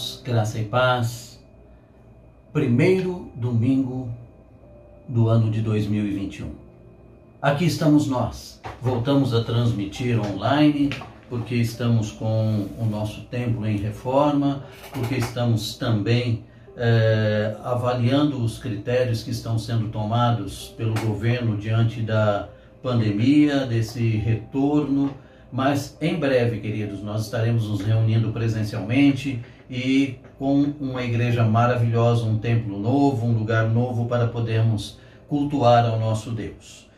irmãos, graça e paz. Primeiro domingo do ano de 2021. Aqui estamos nós. Voltamos a transmitir online porque estamos com o nosso templo em reforma, porque estamos também eh, avaliando os critérios que estão sendo tomados pelo governo diante da pandemia, desse retorno mas em breve, queridos, nós estaremos nos reunindo presencialmente e com uma igreja maravilhosa, um templo novo, um lugar novo para podermos cultuar ao nosso Deus.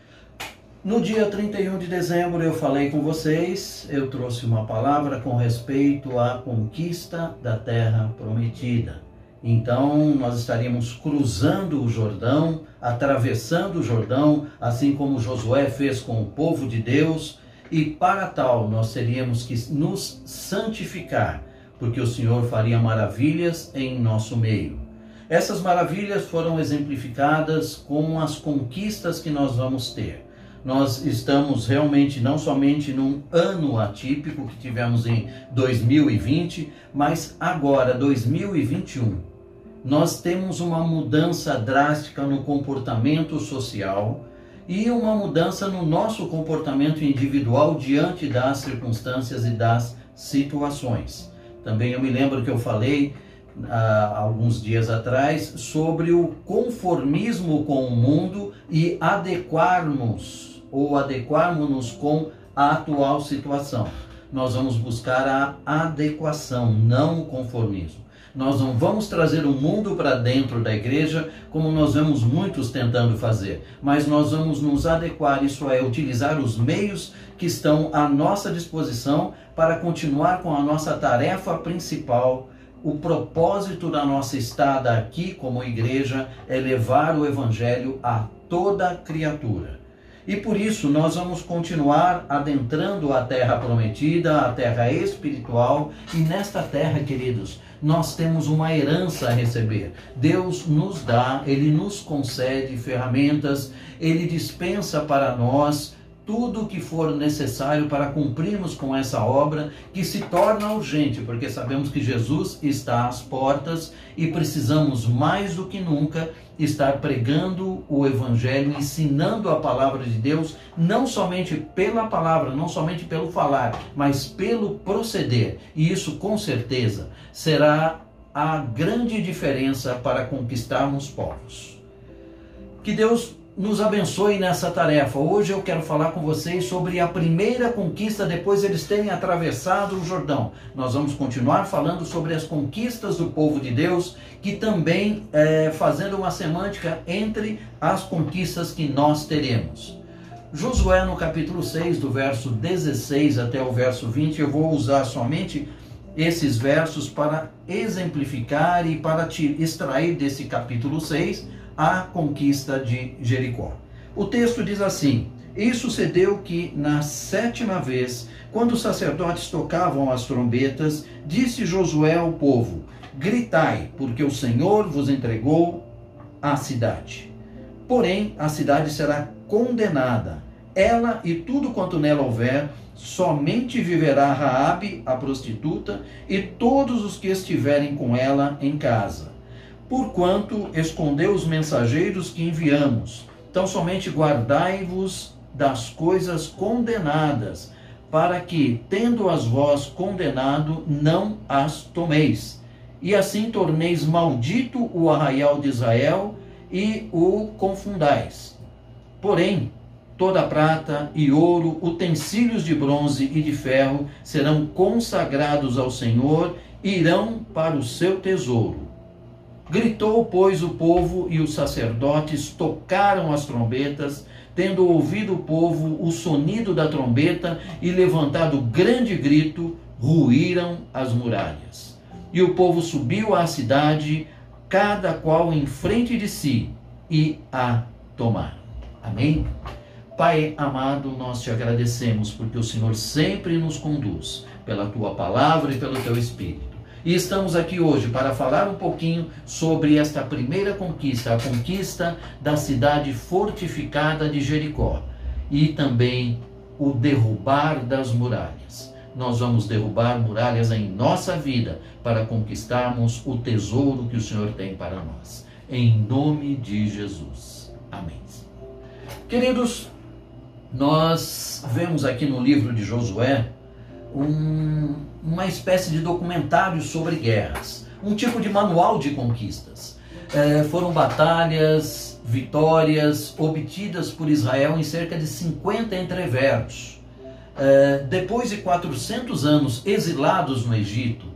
No dia 31 de dezembro eu falei com vocês, eu trouxe uma palavra com respeito à conquista da terra prometida. Então nós estaríamos cruzando o Jordão, atravessando o Jordão, assim como Josué fez com o povo de Deus, e para tal nós teríamos que nos santificar, porque o Senhor faria maravilhas em nosso meio. Essas maravilhas foram exemplificadas com as conquistas que nós vamos ter. Nós estamos realmente não somente num ano atípico que tivemos em 2020, mas agora, 2021, nós temos uma mudança drástica no comportamento social e uma mudança no nosso comportamento individual diante das circunstâncias e das situações. Também eu me lembro que eu falei há alguns dias atrás sobre o conformismo com o mundo e adequarmos ou adequarmos-nos com a atual situação. Nós vamos buscar a adequação, não o conformismo. Nós não vamos trazer o mundo para dentro da igreja, como nós vemos muitos tentando fazer, mas nós vamos nos adequar, isso é, utilizar os meios que estão à nossa disposição para continuar com a nossa tarefa principal. O propósito da nossa estada aqui como igreja é levar o evangelho a toda criatura. E por isso nós vamos continuar adentrando a terra prometida, a terra espiritual, e nesta terra, queridos, nós temos uma herança a receber. Deus nos dá, Ele nos concede ferramentas, Ele dispensa para nós tudo o que for necessário para cumprirmos com essa obra que se torna urgente, porque sabemos que Jesus está às portas e precisamos mais do que nunca estar pregando o evangelho, ensinando a palavra de Deus, não somente pela palavra, não somente pelo falar, mas pelo proceder. E isso com certeza será a grande diferença para conquistarmos povos. Que Deus nos abençoe nessa tarefa. Hoje eu quero falar com vocês sobre a primeira conquista depois eles terem atravessado o Jordão. Nós vamos continuar falando sobre as conquistas do povo de Deus, que também é, fazendo uma semântica entre as conquistas que nós teremos. Josué no capítulo 6, do verso 16 até o verso 20, eu vou usar somente esses versos para exemplificar e para te extrair desse capítulo 6 a conquista de Jericó. O texto diz assim: E sucedeu que, na sétima vez, quando os sacerdotes tocavam as trombetas, disse Josué ao povo: Gritai, porque o Senhor vos entregou a cidade. Porém, a cidade será condenada, ela e tudo quanto nela houver, somente viverá Raabe, a prostituta, e todos os que estiverem com ela em casa porquanto escondeu os mensageiros que enviamos. Então somente guardai-vos das coisas condenadas, para que, tendo-as vós condenado, não as tomeis. E assim torneis maldito o arraial de Israel e o confundais. Porém, toda prata e ouro, utensílios de bronze e de ferro serão consagrados ao Senhor, irão para o seu tesouro Gritou, pois, o povo e os sacerdotes tocaram as trombetas, tendo ouvido o povo o sonido da trombeta e levantado grande grito, ruíram as muralhas. E o povo subiu à cidade, cada qual em frente de si, e a tomaram. Amém? Pai amado, nós te agradecemos porque o Senhor sempre nos conduz pela tua palavra e pelo teu espírito. E estamos aqui hoje para falar um pouquinho sobre esta primeira conquista, a conquista da cidade fortificada de Jericó e também o derrubar das muralhas. nós vamos derrubar muralhas em nossa vida para conquistarmos o tesouro que o Senhor tem para nós. Em nome de Jesus. Amém. Queridos, nós vemos aqui no livro de Josué um, uma espécie de documentário sobre guerras, um tipo de manual de conquistas. É, foram batalhas, vitórias obtidas por Israel em cerca de 50 entreveros. É, depois de 400 anos exilados no Egito,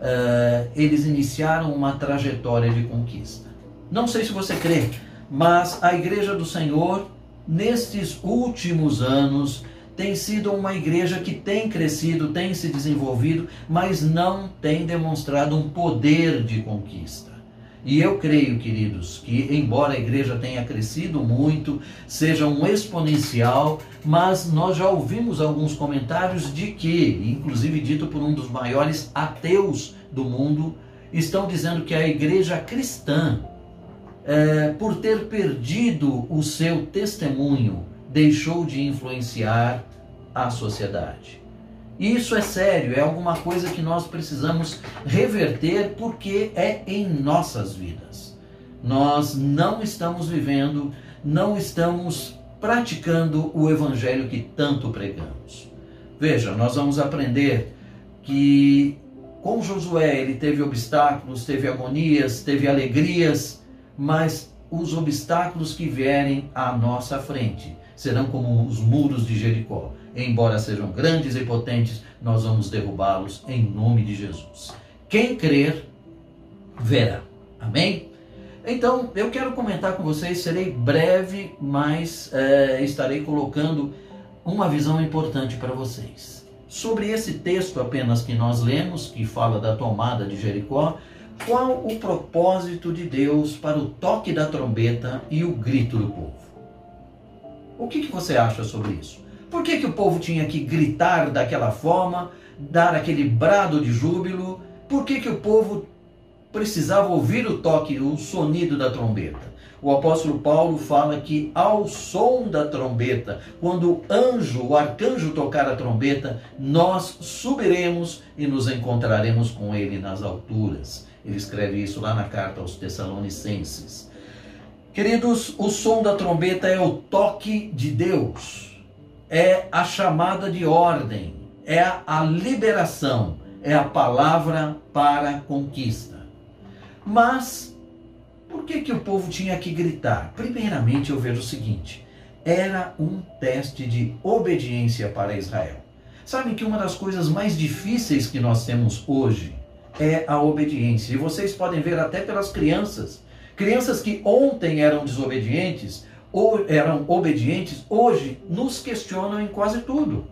é, eles iniciaram uma trajetória de conquista. Não sei se você crê, mas a Igreja do Senhor, nestes últimos anos, tem sido uma igreja que tem crescido, tem se desenvolvido, mas não tem demonstrado um poder de conquista. E eu creio, queridos, que embora a igreja tenha crescido muito, seja um exponencial, mas nós já ouvimos alguns comentários de que, inclusive dito por um dos maiores ateus do mundo, estão dizendo que a igreja cristã, é, por ter perdido o seu testemunho, deixou de influenciar a sociedade. Isso é sério, é alguma coisa que nós precisamos reverter porque é em nossas vidas. Nós não estamos vivendo, não estamos praticando o evangelho que tanto pregamos. Veja, nós vamos aprender que com Josué ele teve obstáculos, teve agonias, teve alegrias, mas os obstáculos que vierem à nossa frente serão como os muros de Jericó. Embora sejam grandes e potentes, nós vamos derrubá-los em nome de Jesus. Quem crer, verá. Amém? Então, eu quero comentar com vocês, serei breve, mas é, estarei colocando uma visão importante para vocês. Sobre esse texto apenas que nós lemos, que fala da tomada de Jericó, qual o propósito de Deus para o toque da trombeta e o grito do povo? O que, que você acha sobre isso? Por que, que o povo tinha que gritar daquela forma, dar aquele brado de júbilo? Por que, que o povo precisava ouvir o toque, o sonido da trombeta? O apóstolo Paulo fala que ao som da trombeta, quando o anjo, o arcanjo tocar a trombeta, nós subiremos e nos encontraremos com ele nas alturas. Ele escreve isso lá na carta aos Tessalonicenses. Queridos, o som da trombeta é o toque de Deus, é a chamada de ordem, é a liberação, é a palavra para conquista. Mas por que, que o povo tinha que gritar? Primeiramente, eu vejo o seguinte: era um teste de obediência para Israel. Sabe que uma das coisas mais difíceis que nós temos hoje é a obediência. E vocês podem ver até pelas crianças Crianças que ontem eram desobedientes, ou eram obedientes, hoje nos questionam em quase tudo.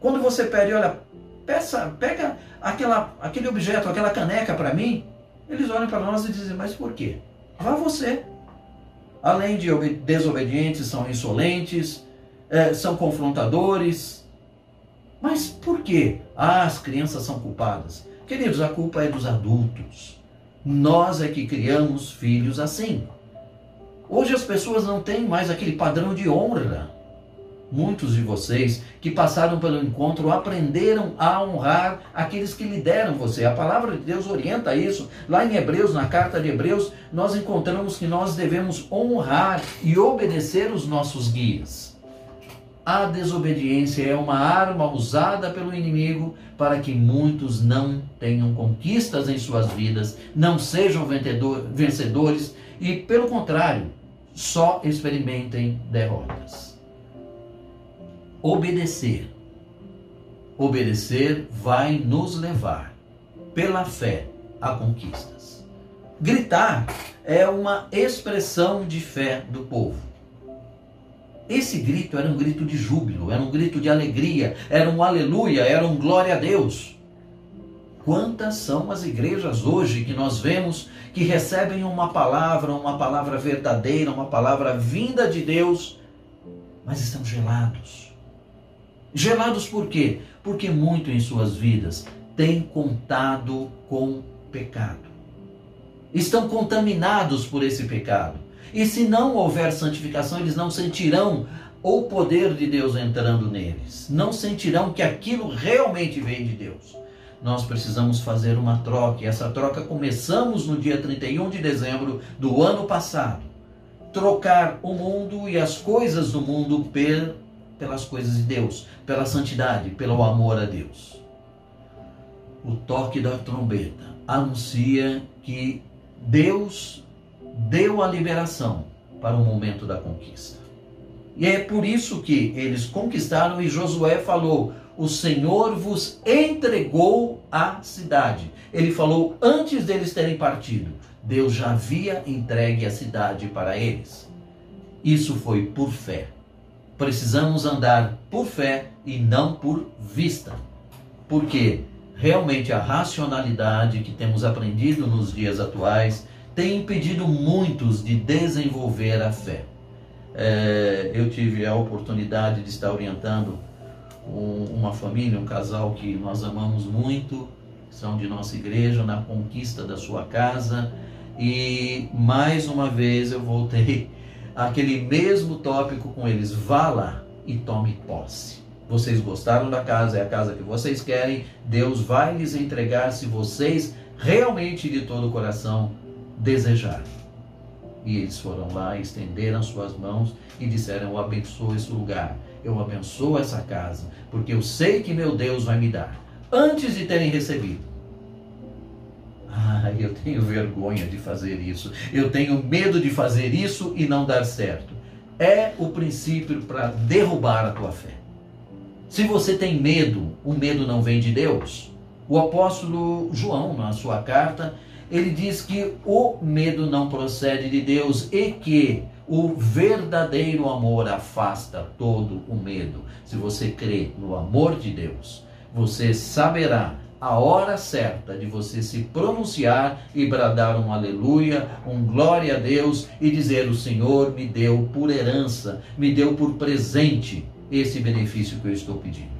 Quando você pede, olha, peça, pega aquela, aquele objeto, aquela caneca para mim, eles olham para nós e dizem, mas por quê? Vá você. Além de desobedientes, são insolentes, é, são confrontadores. Mas por quê? Ah, as crianças são culpadas. Queridos, a culpa é dos adultos. Nós é que criamos filhos assim. Hoje as pessoas não têm mais aquele padrão de honra. Muitos de vocês que passaram pelo encontro aprenderam a honrar aqueles que lideram você. A palavra de Deus orienta isso. Lá em Hebreus, na carta de Hebreus, nós encontramos que nós devemos honrar e obedecer os nossos guias. A desobediência é uma arma usada pelo inimigo para que muitos não tenham conquistas em suas vidas, não sejam vencedores e, pelo contrário, só experimentem derrotas. Obedecer. Obedecer vai nos levar, pela fé, a conquistas. Gritar é uma expressão de fé do povo. Esse grito era um grito de júbilo, era um grito de alegria, era um aleluia, era um glória a Deus. Quantas são as igrejas hoje que nós vemos que recebem uma palavra, uma palavra verdadeira, uma palavra vinda de Deus, mas estão gelados. Gelados por quê? Porque muito em suas vidas têm contado com pecado. Estão contaminados por esse pecado. E se não houver santificação, eles não sentirão o poder de Deus entrando neles. Não sentirão que aquilo realmente vem de Deus. Nós precisamos fazer uma troca. E essa troca começamos no dia 31 de dezembro do ano passado. Trocar o mundo e as coisas do mundo pelas coisas de Deus, pela santidade, pelo amor a Deus. O toque da trombeta anuncia que Deus deu a liberação para o momento da conquista. E é por isso que eles conquistaram e Josué falou: O Senhor vos entregou a cidade. Ele falou antes deles terem partido. Deus já havia entregue a cidade para eles. Isso foi por fé. Precisamos andar por fé e não por vista. Porque realmente a racionalidade que temos aprendido nos dias atuais tem impedido muitos de desenvolver a fé. É, eu tive a oportunidade de estar orientando uma família, um casal que nós amamos muito, são de nossa igreja, na conquista da sua casa. E mais uma vez eu voltei àquele mesmo tópico com eles: vá lá e tome posse. Vocês gostaram da casa, é a casa que vocês querem, Deus vai lhes entregar se vocês realmente de todo o coração desejarem. E eles foram lá, estenderam suas mãos e disseram: Eu abençoo esse lugar, eu abençoo essa casa, porque eu sei que meu Deus vai me dar. Antes de terem recebido. Ah, eu tenho vergonha de fazer isso. Eu tenho medo de fazer isso e não dar certo. É o princípio para derrubar a tua fé. Se você tem medo, o medo não vem de Deus. O apóstolo João, na sua carta, ele diz que o medo não procede de Deus e que o verdadeiro amor afasta todo o medo. Se você crê no amor de Deus, você saberá a hora certa de você se pronunciar e bradar um aleluia, um glória a Deus e dizer: O Senhor me deu por herança, me deu por presente esse benefício que eu estou pedindo.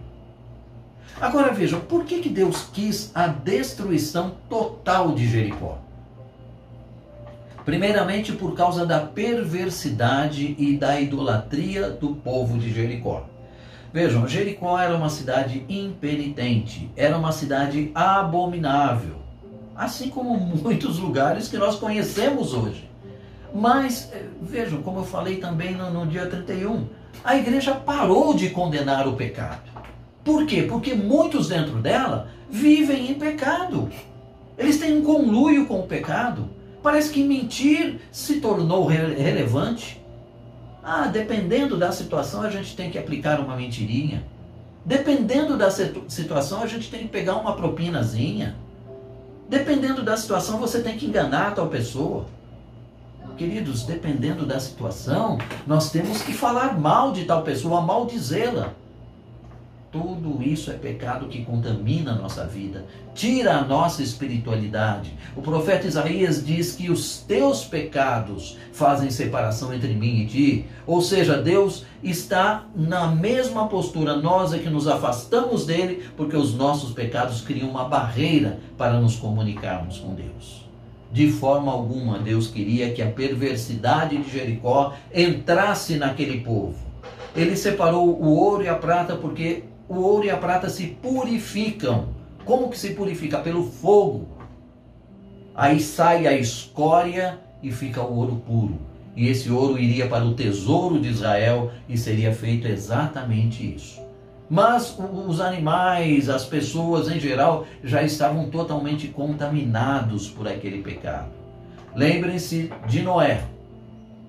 Agora vejam, por que, que Deus quis a destruição total de Jericó? Primeiramente por causa da perversidade e da idolatria do povo de Jericó. Vejam, Jericó era uma cidade impenitente, era uma cidade abominável, assim como muitos lugares que nós conhecemos hoje. Mas, eh, vejam, como eu falei também no, no dia 31, a igreja parou de condenar o pecado. Por quê? Porque muitos dentro dela vivem em pecado. Eles têm um conluio com o pecado. Parece que mentir se tornou relevante. Ah, dependendo da situação, a gente tem que aplicar uma mentirinha. Dependendo da situação, a gente tem que pegar uma propinazinha. Dependendo da situação, você tem que enganar a tal pessoa. Queridos, dependendo da situação, nós temos que falar mal de tal pessoa, maldizê-la. Tudo isso é pecado que contamina a nossa vida, tira a nossa espiritualidade. O profeta Isaías diz que os teus pecados fazem separação entre mim e ti. Ou seja, Deus está na mesma postura, nós é que nos afastamos dele, porque os nossos pecados criam uma barreira para nos comunicarmos com Deus. De forma alguma, Deus queria que a perversidade de Jericó entrasse naquele povo. Ele separou o ouro e a prata porque o ouro e a prata se purificam. Como que se purifica? Pelo fogo. Aí sai a escória e fica o ouro puro. E esse ouro iria para o tesouro de Israel e seria feito exatamente isso. Mas os animais, as pessoas em geral, já estavam totalmente contaminados por aquele pecado. Lembrem-se de Noé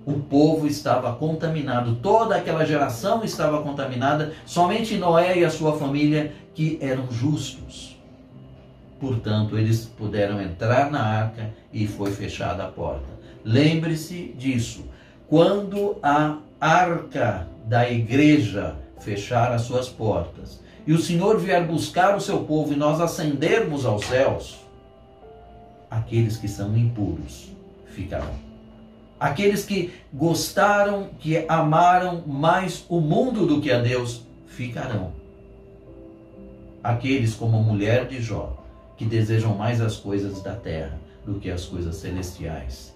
o povo estava contaminado, toda aquela geração estava contaminada, somente Noé e a sua família que eram justos. Portanto, eles puderam entrar na arca e foi fechada a porta. Lembre-se disso. Quando a arca da igreja fechar as suas portas e o Senhor vier buscar o seu povo e nós ascendermos aos céus, aqueles que são impuros ficarão. Aqueles que gostaram, que amaram mais o mundo do que a Deus, ficarão. Aqueles, como a mulher de Jó, que desejam mais as coisas da terra do que as coisas celestiais,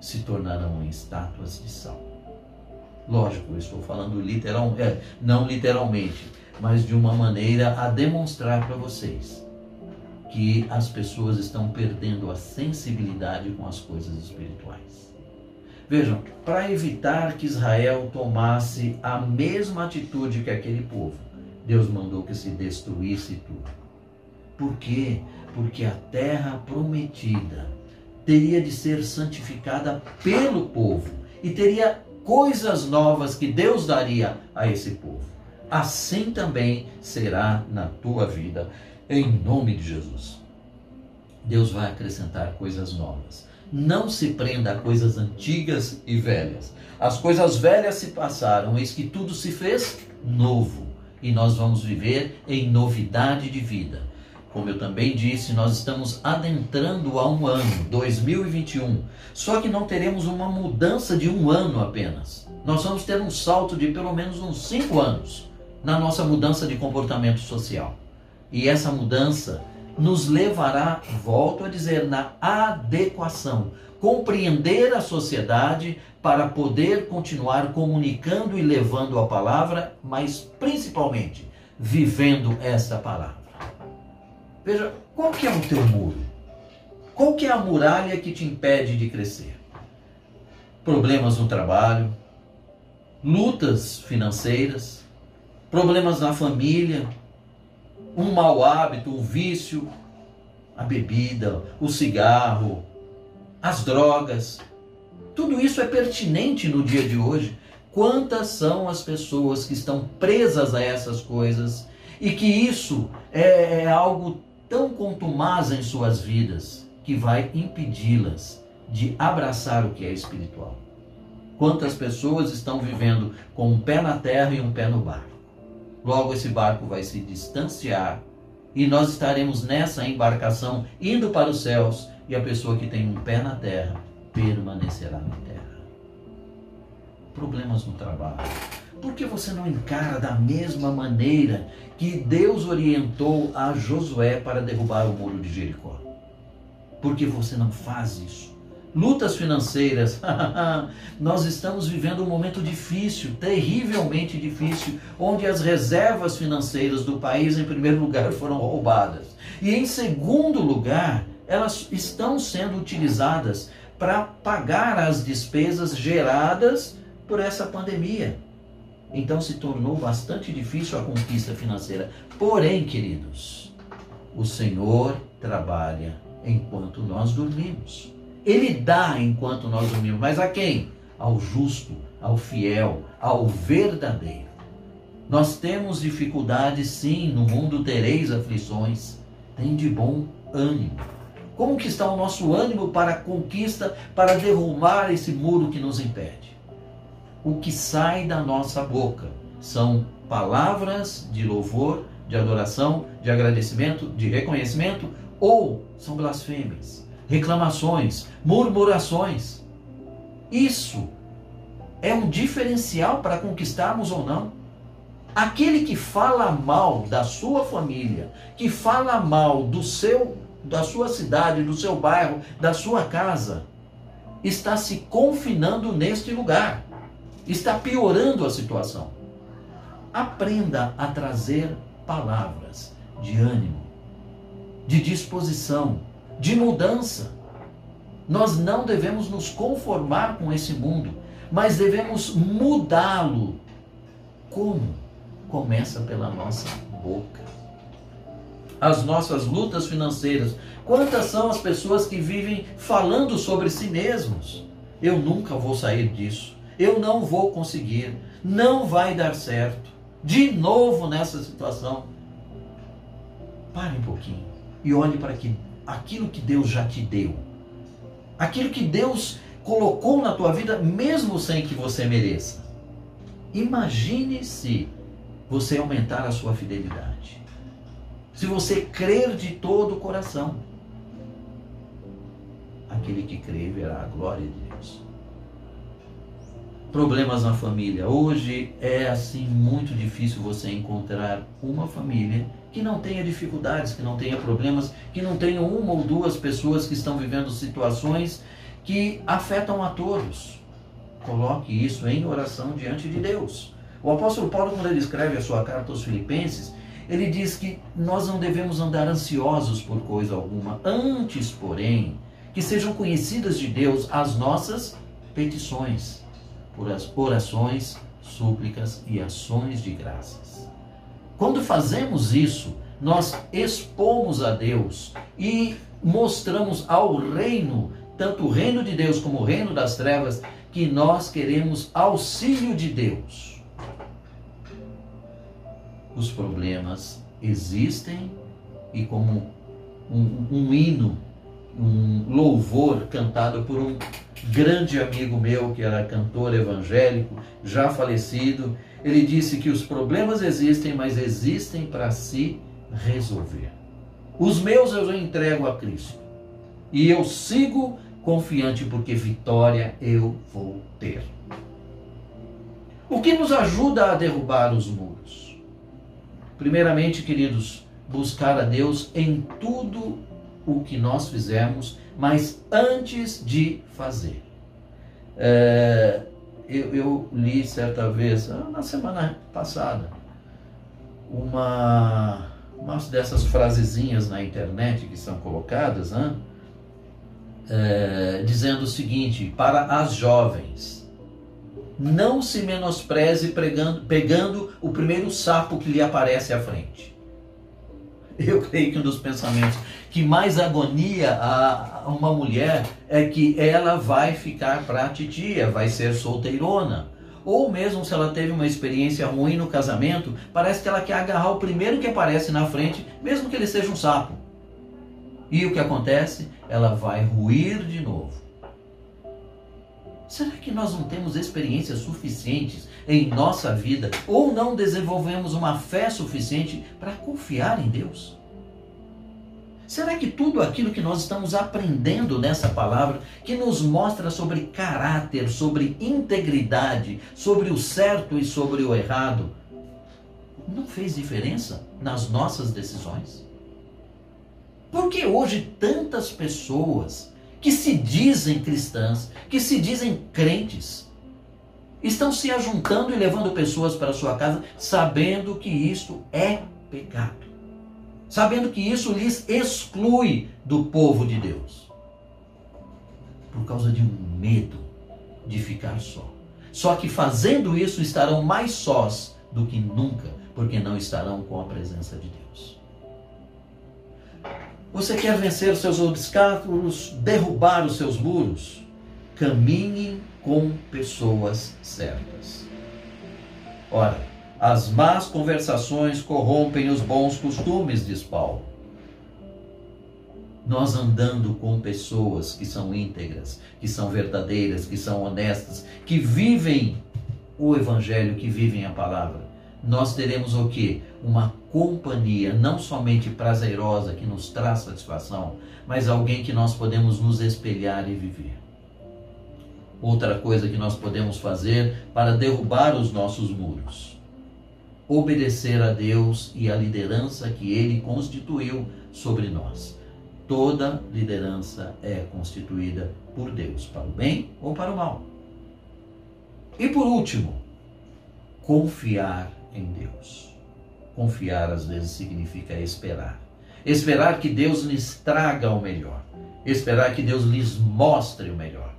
se tornarão estátuas de sal. Lógico, eu estou falando literal, é, não literalmente, mas de uma maneira a demonstrar para vocês que as pessoas estão perdendo a sensibilidade com as coisas espirituais. Vejam, para evitar que Israel tomasse a mesma atitude que aquele povo, Deus mandou que se destruísse tudo. Por quê? Porque a terra prometida teria de ser santificada pelo povo e teria coisas novas que Deus daria a esse povo. Assim também será na tua vida, em nome de Jesus. Deus vai acrescentar coisas novas. Não se prenda a coisas antigas e velhas. As coisas velhas se passaram, eis que tudo se fez novo. E nós vamos viver em novidade de vida. Como eu também disse, nós estamos adentrando a um ano, 2021. Só que não teremos uma mudança de um ano apenas. Nós vamos ter um salto de pelo menos uns cinco anos na nossa mudança de comportamento social. E essa mudança nos levará, volto a dizer, na adequação, compreender a sociedade para poder continuar comunicando e levando a palavra, mas principalmente vivendo esta palavra. Veja, qual que é o teu muro? Qual que é a muralha que te impede de crescer? Problemas no trabalho, lutas financeiras, problemas na família, um mau hábito, um vício, a bebida, o cigarro, as drogas. Tudo isso é pertinente no dia de hoje. Quantas são as pessoas que estão presas a essas coisas e que isso é, é algo tão contumaz em suas vidas que vai impedi-las de abraçar o que é espiritual. Quantas pessoas estão vivendo com um pé na terra e um pé no barco? Logo esse barco vai se distanciar e nós estaremos nessa embarcação indo para os céus e a pessoa que tem um pé na terra permanecerá na terra. Problemas no trabalho por que você não encara da mesma maneira que Deus orientou a Josué para derrubar o muro de Jericó? Por que você não faz isso? Lutas financeiras. Nós estamos vivendo um momento difícil, terrivelmente difícil, onde as reservas financeiras do país, em primeiro lugar, foram roubadas. E em segundo lugar, elas estão sendo utilizadas para pagar as despesas geradas por essa pandemia. Então se tornou bastante difícil a conquista financeira. Porém, queridos, o Senhor trabalha enquanto nós dormimos. Ele dá enquanto nós dormimos. Mas a quem? Ao justo, ao fiel, ao verdadeiro. Nós temos dificuldades, sim, no mundo tereis aflições. Tem de bom ânimo. Como que está o nosso ânimo para a conquista, para derrubar esse muro que nos impede? o que sai da nossa boca são palavras de louvor, de adoração, de agradecimento, de reconhecimento ou são blasfêmias, reclamações, murmurações. Isso é um diferencial para conquistarmos ou não. Aquele que fala mal da sua família, que fala mal do seu da sua cidade, do seu bairro, da sua casa, está se confinando neste lugar está piorando a situação. Aprenda a trazer palavras de ânimo, de disposição, de mudança. Nós não devemos nos conformar com esse mundo, mas devemos mudá-lo. Como? Começa pela nossa boca. As nossas lutas financeiras. Quantas são as pessoas que vivem falando sobre si mesmos? Eu nunca vou sair disso eu não vou conseguir, não vai dar certo. De novo nessa situação. Pare um pouquinho e olhe para que, aquilo que Deus já te deu. Aquilo que Deus colocou na tua vida, mesmo sem que você mereça. Imagine se você aumentar a sua fidelidade. Se você crer de todo o coração. Aquele que crê verá a glória de Deus problemas na família. Hoje é assim muito difícil você encontrar uma família que não tenha dificuldades, que não tenha problemas, que não tenha uma ou duas pessoas que estão vivendo situações que afetam a todos. coloque isso em oração diante de Deus. O apóstolo Paulo, quando ele escreve a sua carta aos Filipenses, ele diz que nós não devemos andar ansiosos por coisa alguma, antes, porém, que sejam conhecidas de Deus as nossas petições, por as orações, súplicas e ações de graças. Quando fazemos isso, nós expomos a Deus e mostramos ao reino, tanto o reino de Deus como o reino das trevas, que nós queremos auxílio de Deus. Os problemas existem e como um, um hino, um louvor cantado por um grande amigo meu que era cantor evangélico, já falecido, ele disse que os problemas existem, mas existem para se resolver. Os meus eu entrego a Cristo. E eu sigo confiante porque vitória eu vou ter. O que nos ajuda a derrubar os muros? Primeiramente, queridos, buscar a Deus em tudo o que nós fizermos, mas antes de fazer. É, eu, eu, li certa vez, ah, na semana passada, uma, uma dessas frasezinhas na internet que são colocadas, né? é, dizendo o seguinte: para as jovens, não se menospreze pregando, pegando o primeiro sapo que lhe aparece à frente. Eu creio que um dos pensamentos que mais agonia a uma mulher é que ela vai ficar para titia, vai ser solteirona. Ou mesmo se ela teve uma experiência ruim no casamento, parece que ela quer agarrar o primeiro que aparece na frente, mesmo que ele seja um sapo. E o que acontece? Ela vai ruir de novo. Será que nós não temos experiências suficientes em nossa vida ou não desenvolvemos uma fé suficiente para confiar em Deus? Será que tudo aquilo que nós estamos aprendendo nessa palavra, que nos mostra sobre caráter, sobre integridade, sobre o certo e sobre o errado, não fez diferença nas nossas decisões? Por que hoje tantas pessoas que se dizem cristãs, que se dizem crentes, estão se ajuntando e levando pessoas para sua casa sabendo que isto é pecado? Sabendo que isso lhes exclui do povo de Deus. Por causa de um medo de ficar só. Só que fazendo isso estarão mais sós do que nunca, porque não estarão com a presença de Deus. Você quer vencer os seus obstáculos, derrubar os seus muros? Caminhe com pessoas certas. Ora, as más conversações corrompem os bons costumes, diz Paulo. Nós andando com pessoas que são íntegras, que são verdadeiras, que são honestas, que vivem o evangelho, que vivem a palavra, nós teremos o que? Uma companhia não somente prazerosa que nos traz satisfação, mas alguém que nós podemos nos espelhar e viver. Outra coisa que nós podemos fazer para derrubar os nossos muros: obedecer a Deus e à liderança que Ele constituiu sobre nós. Toda liderança é constituída por Deus, para o bem ou para o mal. E por último, confiar em Deus. Confiar às vezes significa esperar. Esperar que Deus lhes traga o melhor. Esperar que Deus lhes mostre o melhor.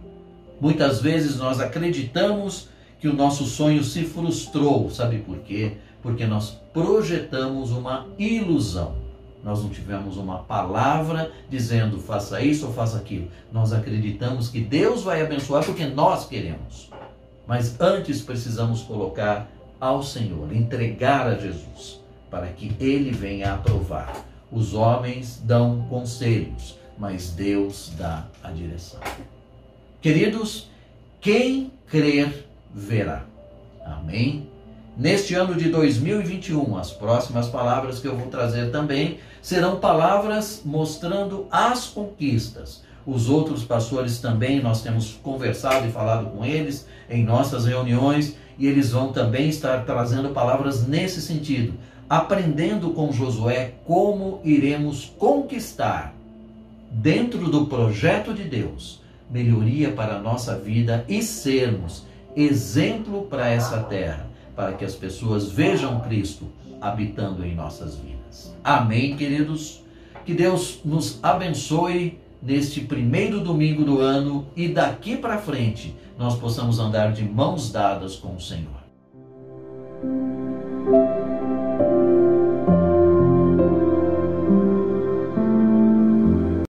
Muitas vezes nós acreditamos que o nosso sonho se frustrou. Sabe por quê? Porque nós projetamos uma ilusão. Nós não tivemos uma palavra dizendo faça isso ou faça aquilo. Nós acreditamos que Deus vai abençoar porque nós queremos. Mas antes precisamos colocar ao Senhor, entregar a Jesus, para que ele venha aprovar. Os homens dão conselhos, mas Deus dá a direção. Queridos, quem crer verá. Amém? Neste ano de 2021, as próximas palavras que eu vou trazer também serão palavras mostrando as conquistas. Os outros pastores também, nós temos conversado e falado com eles em nossas reuniões e eles vão também estar trazendo palavras nesse sentido, aprendendo com Josué como iremos conquistar, dentro do projeto de Deus, melhoria para a nossa vida e sermos exemplo para essa terra, para que as pessoas vejam Cristo habitando em nossas vidas. Amém, queridos? Que Deus nos abençoe neste primeiro domingo do ano e daqui para frente nós possamos andar de mãos dadas com o Senhor.